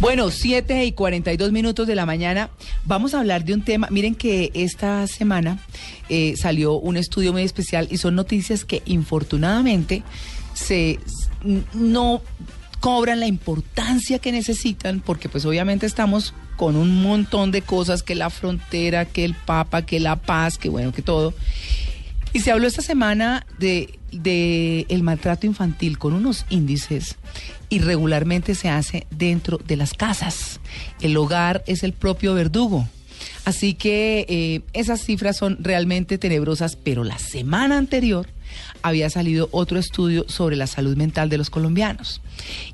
Bueno, 7 y 42 minutos de la mañana. Vamos a hablar de un tema. Miren que esta semana eh, salió un estudio muy especial y son noticias que infortunadamente se no cobran la importancia que necesitan porque pues obviamente estamos con un montón de cosas que la frontera, que el Papa, que la paz, que bueno, que todo. Y se habló esta semana de, de el maltrato infantil con unos índices y regularmente se hace dentro de las casas. El hogar es el propio verdugo. Así que eh, esas cifras son realmente tenebrosas, pero la semana anterior había salido otro estudio sobre la salud mental de los colombianos.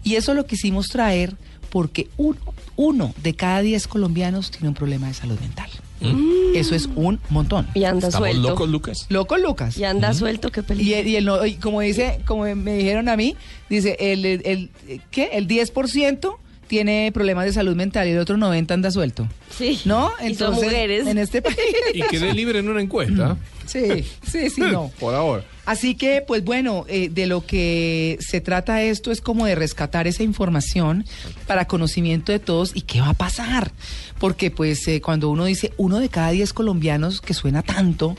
Y eso lo quisimos traer porque uno, uno de cada diez colombianos tiene un problema de salud mental. Mm. Eso es un montón. Y anda ¿Estamos suelto. locos, Lucas? Loco Lucas. Y anda suelto, qué Y, peligro. el- y el no- y como dice, como me dijeron a mí, dice, el, el, el- ¿qué? El 10% tiene problemas de salud mental y el otro 90 anda suelto. Sí. ¿No? Y son mujeres. En este país. Y quedé libre en una encuesta. Sí, sí, sí, no. Por ahora. Así que, pues bueno, eh, de lo que se trata esto es como de rescatar esa información para conocimiento de todos y qué va a pasar. Porque pues eh, cuando uno dice uno de cada diez colombianos, que suena tanto,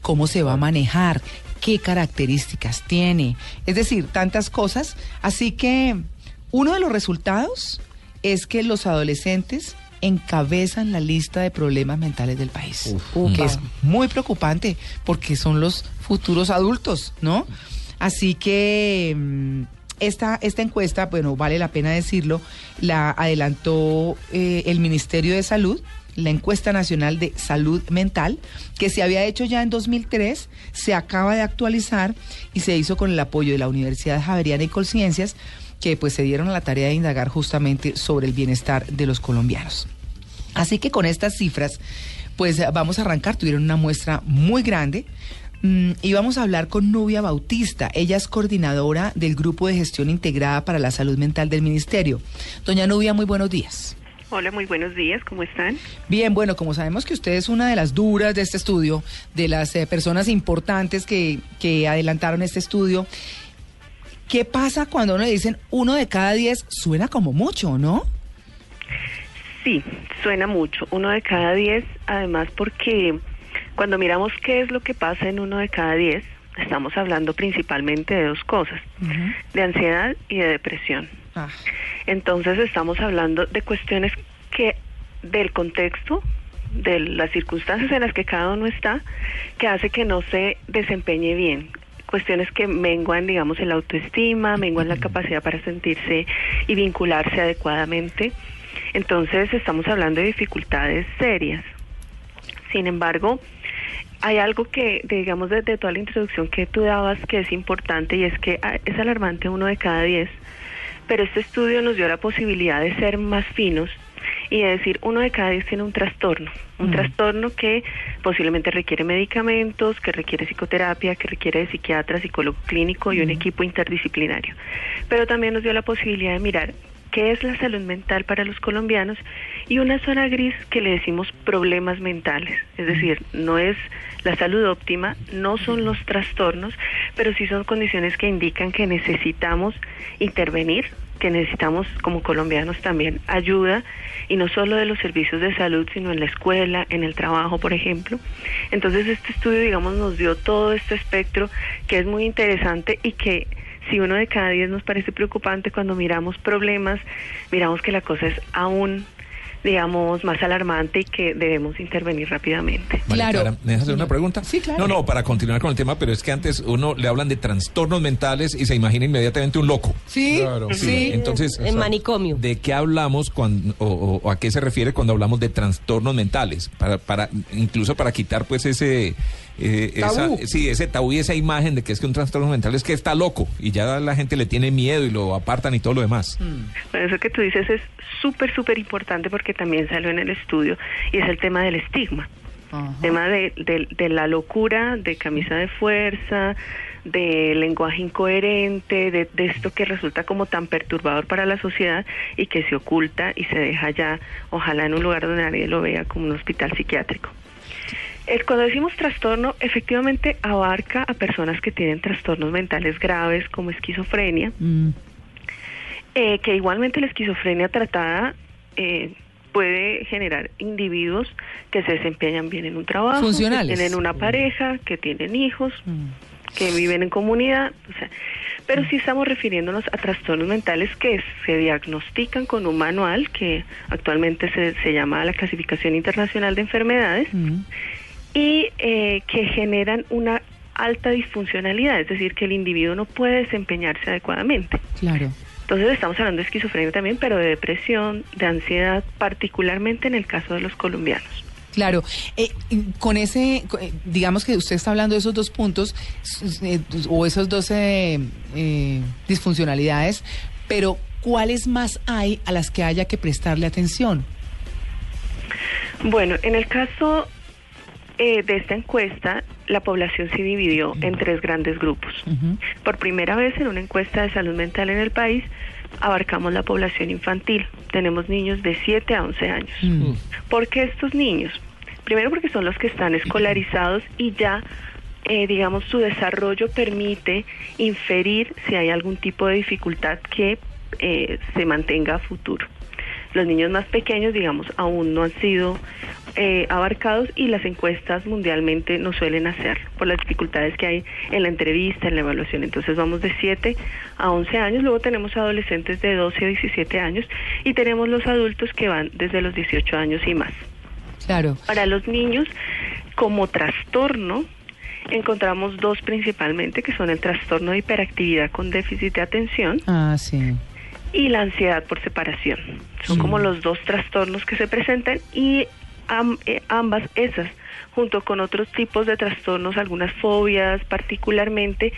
¿cómo se va a manejar? ¿Qué características tiene? Es decir, tantas cosas. Así que uno de los resultados es que los adolescentes encabezan la lista de problemas mentales del país, que es muy preocupante porque son los futuros adultos, ¿no? Así que mm, esta, esta encuesta, bueno, vale la pena decirlo, la adelantó eh, el Ministerio de Salud, la encuesta nacional de salud mental, que se había hecho ya en 2003, se acaba de actualizar y se hizo con el apoyo de la Universidad Javeriana y Colciencias, que pues se dieron a la tarea de indagar justamente sobre el bienestar de los colombianos. Así que con estas cifras, pues vamos a arrancar. Tuvieron una muestra muy grande. mm, y vamos a hablar con Nubia Bautista. Ella es coordinadora del Grupo de Gestión Integrada para la Salud Mental del Ministerio. Doña Nubia, muy buenos días. Hola, muy buenos días, ¿cómo están? Bien, bueno, como sabemos que usted es una de las duras de este estudio, de las eh, personas importantes que, que adelantaron este estudio, ¿qué pasa cuando uno le dicen uno de cada diez? Suena como mucho, ¿no? Sí, suena mucho, uno de cada diez, además porque cuando miramos qué es lo que pasa en uno de cada diez, estamos hablando principalmente de dos cosas, de ansiedad y de depresión. Ah, Entonces estamos hablando de cuestiones que del contexto, de las circunstancias en las que cada uno está, que hace que no se desempeñe bien. Cuestiones que menguan, digamos, el autoestima, menguan la capacidad para sentirse y vincularse adecuadamente. Entonces estamos hablando de dificultades serias. Sin embargo, hay algo que, digamos, desde toda la introducción que tú dabas que es importante y es que ah, es alarmante uno de cada diez, pero este estudio nos dio la posibilidad de ser más finos y de decir uno de cada diez tiene un trastorno, un trastorno que posiblemente requiere medicamentos, que requiere psicoterapia, que requiere de psiquiatra, psicólogo clínico y un equipo interdisciplinario. Pero también nos dio la posibilidad de mirar qué es la salud mental para los colombianos y una zona gris que le decimos problemas mentales. Es decir, no es la salud óptima, no son los trastornos, pero sí son condiciones que indican que necesitamos intervenir, que necesitamos como colombianos también ayuda y no solo de los servicios de salud, sino en la escuela, en el trabajo, por ejemplo. Entonces este estudio, digamos, nos dio todo este espectro que es muy interesante y que si uno de cada diez nos parece preocupante cuando miramos problemas, miramos que la cosa es aún, digamos, más alarmante y que debemos intervenir rápidamente. María Claro. Clara, ¿me dejas hacer una pregunta? Sí, claro. No, no, para continuar con el tema, pero es que antes uno le hablan de trastornos mentales y se imagina inmediatamente un loco. Sí, Claro, sí. Entonces, En manicomio. ¿de qué hablamos cuando, o, o- o a qué se refiere cuando hablamos de trastornos mentales? Para, para incluso para quitar pues ese eh, esa, sí, ese tabú y esa imagen de que es que un trastorno mental es que está loco y ya la gente le tiene miedo y lo apartan y todo lo demás. Bueno, eso que tú dices es súper, súper importante porque también salió en el estudio y es el tema del estigma. Ajá. tema de, de- de la locura, de camisa de fuerza, de lenguaje incoherente, de, de esto que resulta como tan perturbador para la sociedad y que se oculta y se deja ya, ojalá en un lugar donde nadie lo vea, como un hospital psiquiátrico. Cuando decimos trastorno, efectivamente abarca a personas que tienen trastornos mentales graves como esquizofrenia, Mm, Eh, que igualmente la esquizofrenia tratada eh, puede generar individuos que se desempeñan bien en un trabajo, que tienen una pareja, que tienen hijos, Mm. que viven en comunidad, o sea, pero sí estamos refiriéndonos a trastornos mentales que se diagnostican con un manual que actualmente se, se llama la Clasificación Internacional de Enfermedades Mm. Y eh, que generan una alta disfuncionalidad, es decir, que el individuo no puede desempeñarse adecuadamente. Claro. Entonces estamos hablando de esquizofrenia también, pero de depresión, de ansiedad, particularmente en el caso de los colombianos. Claro, eh, con ese, eh, digamos que usted está hablando de esos dos puntos eh, o esas dos eh, eh, disfuncionalidades, pero ¿cuáles más hay a las que haya que prestarle atención? Bueno, en el caso eh, de esta encuesta, la población se dividió en tres grandes grupos. Por primera vez en una encuesta de salud mental en el país, abarcamos la población infantil. Tenemos niños de 7 a 11 años. Mm. ¿Por qué estos niños? Primero porque son los que están escolarizados y ya, eh, digamos, su desarrollo permite inferir si hay algún tipo de dificultad que eh, se mantenga a futuro. Los niños más pequeños, digamos, aún no han sido eh, abarcados y las encuestas mundialmente no suelen hacerlo por las dificultades que hay en la entrevista, en la evaluación. Entonces vamos de 7 a 11 años, luego tenemos adolescentes de 12 a 17 años y tenemos los adultos que van desde los 18 años y más. Claro. Para los niños, como trastorno, encontramos dos principalmente, que son el trastorno de hiperactividad con déficit de atención Ah, sí. y la ansiedad por separación. Son Sí. como los dos trastornos que se presentan y ambas esas, junto con otros tipos de trastornos, algunas fobias particularmente,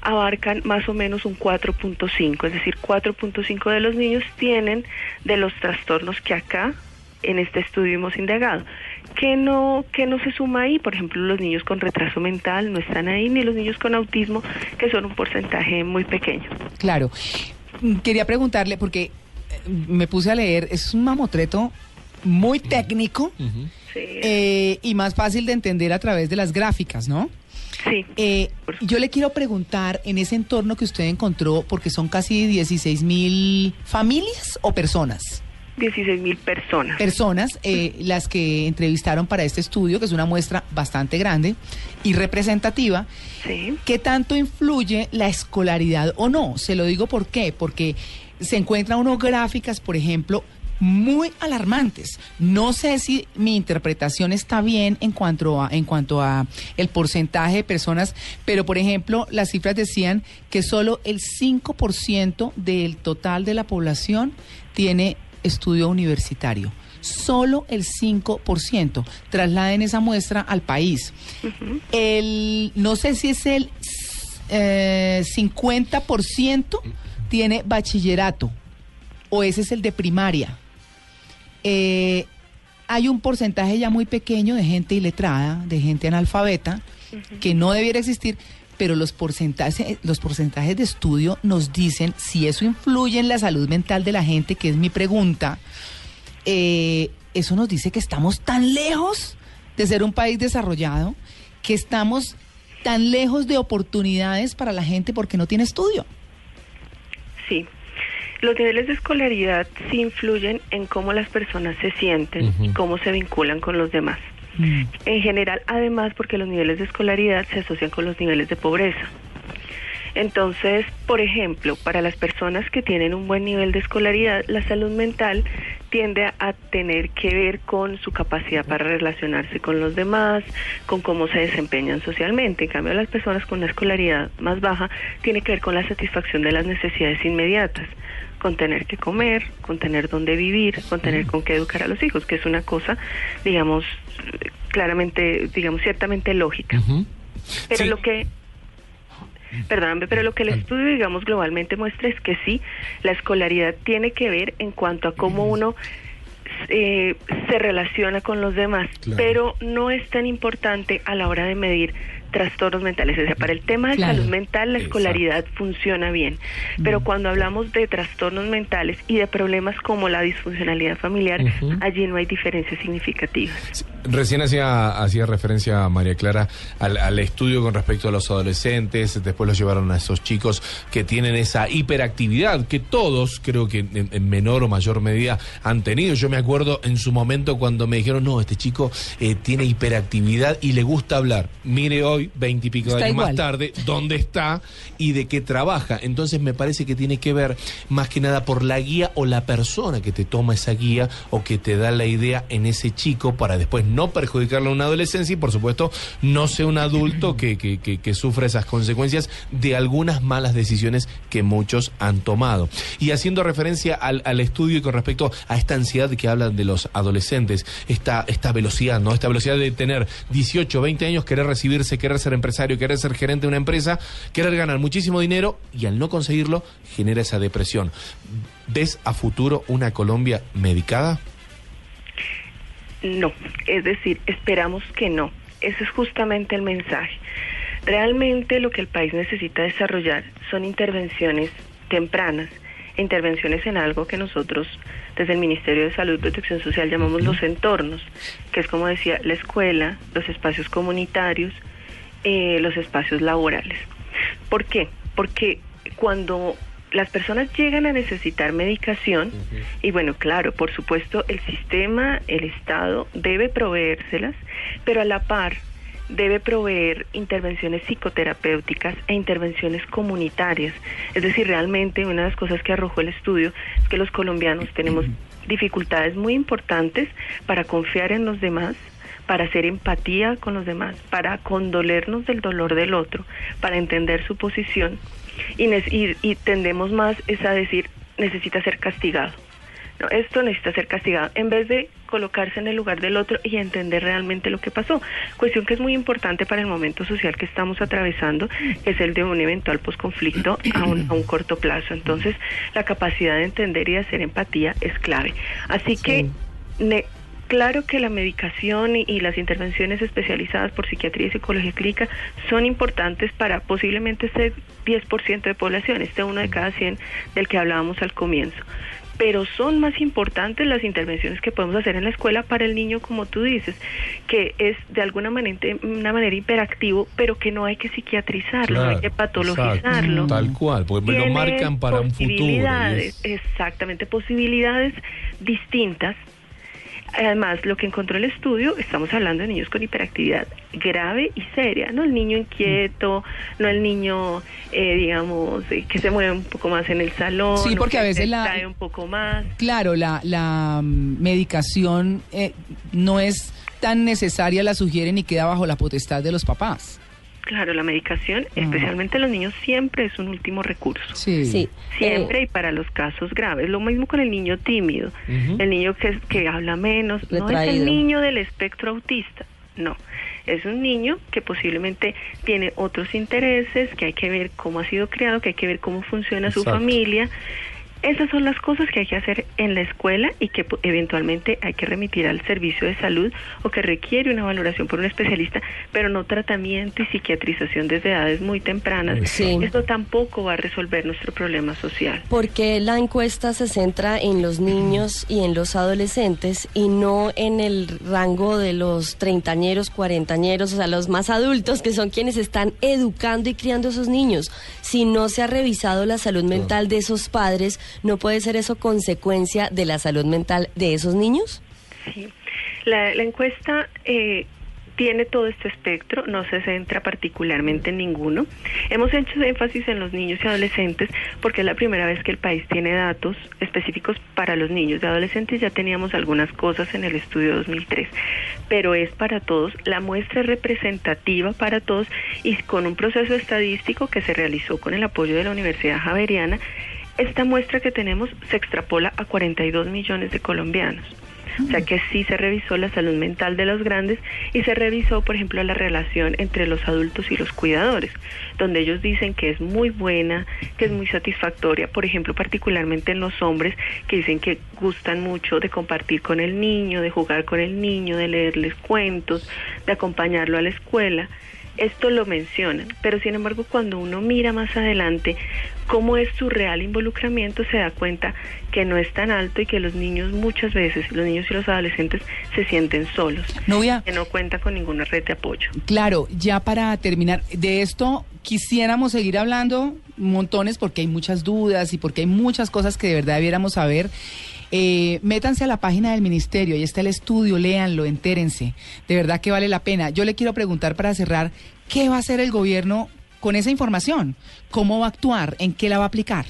abarcan más o menos un 4.5, es decir, 4.5 de los niños tienen de los trastornos que acá en este estudio hemos indagado. ¿Qué no, qué no se suma ahí? Por ejemplo, los niños con retraso mental no están ahí, ni los niños con autismo, que son un porcentaje muy pequeño. Claro. Quería preguntarle, porque eh, me puse a leer, es un mamotreto muy técnico eh, y más fácil de entender a través de las gráficas, ¿no? sí. Eh, yo le quiero preguntar en ese entorno que usted encontró, porque son casi 16 mil familias o personas. 16 mil personas. Personas eh, las que entrevistaron para este estudio, que es una muestra bastante grande y representativa. Sí. ¿Qué tanto influye la escolaridad o no? Se lo digo por qué, porque se encuentran uno gráficas, por ejemplo, muy alarmantes. No sé si mi interpretación está bien en cuanto a en cuanto a el porcentaje de personas, pero por ejemplo, las cifras decían que solo el 5% del total de la población tiene estudio universitario. Solo el 5%. Trasladen esa muestra al país. El, no sé si es el eh, 50% tiene bachillerato o ese es el de primaria. Eh, hay un porcentaje ya muy pequeño de gente iletrada, de gente analfabeta, que no debiera existir, pero los porcentajes, los porcentajes de estudio nos dicen si eso influye en la salud mental de la gente, que es mi pregunta. Eh, eso nos dice que estamos tan lejos de ser un país desarrollado, que estamos tan lejos de oportunidades para la gente porque no tiene estudio. Sí. Los niveles de escolaridad sí influyen en cómo las personas se sienten y cómo se vinculan con los demás. En general, además, porque los niveles de escolaridad se asocian con los niveles de pobreza. Entonces, por ejemplo, para las personas que tienen un buen nivel de escolaridad, la salud mental tiende a, a tener que ver con su capacidad para relacionarse con los demás, con cómo se desempeñan socialmente. En cambio, las personas con una escolaridad más baja tiene que ver con la satisfacción de las necesidades inmediatas, con tener que comer, con tener dónde vivir, con tener con qué educar a los hijos, que es una cosa, digamos, claramente, digamos, ciertamente lógica. Pero Sí. lo que Perdóname, pero lo que el estudio, digamos, globalmente muestra es que sí, la escolaridad tiene que ver en cuanto a cómo uno eh, se relaciona con los demás, Claro. pero no es tan importante a la hora de medir trastornos mentales. O sea, para el tema de Claro. salud mental, la Exacto. escolaridad funciona bien, pero cuando hablamos de trastornos mentales y de problemas como la disfuncionalidad familiar, allí no hay diferencias significativas. Recién hacía, hacía referencia María Clara al, al, estudio con respecto a los adolescentes, después los llevaron a esos chicos que tienen esa hiperactividad que todos creo que en, en menor o mayor medida han tenido. Yo me acuerdo en su momento cuando me dijeron, no, este chico eh, tiene hiperactividad y le gusta hablar. Mire hoy, veinte y pico de años igual. más tarde, dónde está y de qué trabaja. Entonces me parece que tiene que ver más que nada por la guía o la persona que te toma esa guía o que te da la idea en ese chico para después no perjudicarle a una adolescencia y por supuesto no sea un adulto que, que, que, que sufra esas consecuencias de algunas malas decisiones que muchos han tomado. Y haciendo referencia al, al, estudio y con respecto a esta ansiedad que hablan de los adolescentes, esta, esta velocidad, ¿no? Esta velocidad de tener 18, 20 años, querer recibirse, querer ser empresario, querer ser gerente de una empresa, querer ganar muchísimo dinero y al no conseguirlo genera esa depresión. ¿Ves a futuro una Colombia medicada? No, es decir, esperamos que no. Ese es justamente el mensaje. Realmente lo que el país necesita desarrollar son intervenciones tempranas, intervenciones en algo que nosotros desde el Ministerio de Salud y Protección Social llamamos los entornos, que es como decía, la escuela, los espacios comunitarios, eh, los espacios laborales. ¿Por qué? Porque cuando las personas llegan a necesitar medicación, uh -huh. y bueno, claro, por supuesto, el sistema, el Estado debe proveérselas, pero a la par debe proveer intervenciones psicoterapéuticas e intervenciones comunitarias. Es decir, realmente una de las cosas que arrojó el estudio es que los colombianos tenemos dificultades muy importantes para confiar en los demás, para hacer empatía con los demás, para condolernos del dolor del otro, para entender su posición y, y, y tendemos más es a decir necesita ser castigado. No, esto necesita ser castigado en vez de colocarse en el lugar del otro y entender realmente lo que pasó. Cuestión que es muy importante para el momento social que estamos atravesando, que es el de un eventual posconflicto a un, a un corto plazo. Entonces, la capacidad de entender y de hacer empatía es clave. Así sí. que, ne, claro que la medicación y, y, las intervenciones especializadas por psiquiatría y psicología clínica son importantes para posiblemente ser 10% de población, este uno de cada 100 del que hablábamos al comienzo pero son más importantes las intervenciones que podemos hacer en la escuela para el niño, como tú dices, que es de alguna manera, una manera hiperactivo, pero que no hay que psiquiatrizarlo, claro, no hay que patologizarlo. Exacto, tal cual, porque me lo marcan para un futuro. Es... Exactamente, posibilidades distintas Además, lo que encontró el estudio, estamos hablando de niños con hiperactividad grave y seria, no el niño inquieto, no el niño, eh, digamos, eh, que se mueve un poco más en el salón, sí, porque a veces la un poco más. Claro, la, la medicación eh, no es tan necesaria, la sugieren y queda bajo la potestad de los papás. Claro, la medicación, -huh. especialmente en los niños, siempre es un último recurso. Sí. sí. Siempre eh. y para los casos graves. Lo mismo con el niño tímido, uh -huh. el niño que, que habla menos. Retraído. No es el niño del espectro autista, no. Es un niño que posiblemente tiene otros intereses, que hay que ver cómo ha sido criado, que hay que ver cómo funciona Exacto. su familia. Esas son las cosas que hay que hacer en la escuela y que eventualmente hay que remitir al servicio de salud o que requiere una valoración por un especialista, pero no tratamiento y psiquiatrización desde edades muy tempranas. Sí. Esto tampoco va a resolver nuestro problema social. Porque la encuesta se centra en los niños y en los adolescentes y no en el rango de los treintañeros, cuarentañeros, o sea, los más adultos que son quienes están educando y criando a esos niños. Si no se ha revisado la salud mental de esos padres, ¿no puede ser eso consecuencia de la salud mental de esos niños? Sí, la, encuesta eh, tiene todo este espectro, no se centra particularmente en ninguno. Hemos hecho énfasis en los niños y adolescentes porque es la primera vez que el país tiene datos específicos para los niños. De adolescentes ya teníamos algunas cosas en el estudio 2003, pero es para todos, la muestra es representativa para todos y con un proceso estadístico que se realizó con el apoyo de la Universidad Javeriana esta muestra que tenemos se extrapola a 42 millones de colombianos. O sea que sí se revisó la salud mental de los grandes y se revisó, por ejemplo, la relación entre los adultos y los cuidadores, donde ellos dicen que es muy buena, que es muy satisfactoria, por ejemplo, particularmente en los hombres que dicen que gustan mucho de compartir con el niño, de jugar con el niño, de leerles cuentos, de acompañarlo a la escuela esto lo mencionan, pero sin embargo cuando uno mira más adelante cómo es su real involucramiento, se da cuenta que no es tan alto y que los niños muchas veces, los niños y los adolescentes, se sienten solos, Novia, que no cuenta con ninguna red de apoyo. claro, ya para terminar, de esto quisiéramos seguir hablando montones porque hay muchas dudas y porque hay muchas cosas que de verdad debiéramos saber. Eh, métanse a la página del ministerio, ahí está el estudio, léanlo, entérense. De verdad que vale la pena. Yo le quiero preguntar para cerrar, ¿qué va a hacer el gobierno con esa información? ¿Cómo va a actuar? ¿En qué la va a aplicar?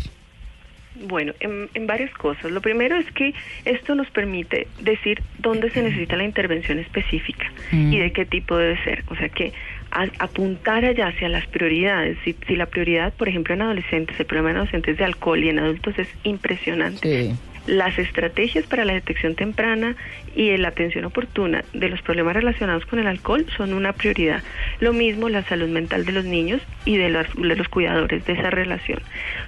Bueno, en, en varias cosas. Lo primero es que esto nos permite decir dónde se necesita la intervención específica Mm. y de qué tipo debe ser. O sea que a- apuntar allá hacia las prioridades. Si, si la prioridad, por ejemplo, en adolescentes, el problema en adolescentes de alcohol y en adultos es impresionante. Sí. Las estrategias para la detección temprana y la atención oportuna de los problemas relacionados con el alcohol son una prioridad. Lo mismo la salud mental de los niños y de los, de los cuidadores de esa relación.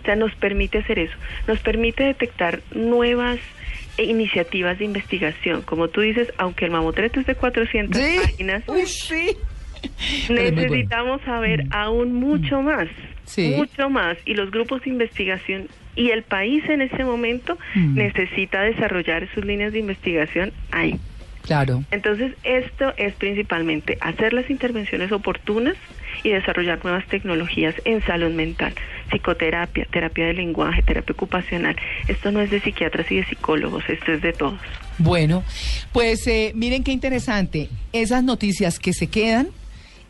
O sea, nos permite hacer eso. Nos permite detectar nuevas iniciativas de investigación. Como tú dices, aunque el mamotreto es de 400 Sí. páginas, Uy, sí. Bueno. necesitamos saber aún mucho más, Sí. mucho más. Y los grupos de investigación y el país en ese momento Mm. necesita desarrollar sus líneas de investigación ahí. Claro. Entonces, esto es principalmente hacer las intervenciones oportunas y desarrollar nuevas tecnologías en salud mental, psicoterapia, terapia de lenguaje, terapia ocupacional. Esto no es de psiquiatras y de psicólogos, esto es de todos. Bueno, pues eh, miren qué interesante. Esas noticias que se quedan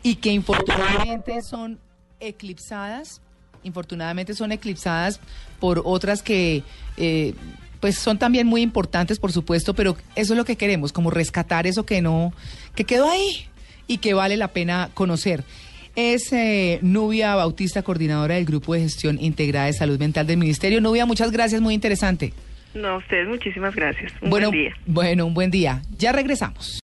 y que infortunadamente son eclipsadas, infortunadamente son eclipsadas por otras que eh, pues son también muy importantes, por supuesto, pero eso es lo que queremos, como rescatar eso que no, que quedó ahí y que vale la pena conocer. Es eh, Nubia Bautista, coordinadora del Grupo de Gestión Integrada de Salud Mental del Ministerio. Nubia, muchas gracias, muy interesante. No, a ustedes muchísimas gracias. Un bueno, buen día. bueno, un buen día. Ya regresamos.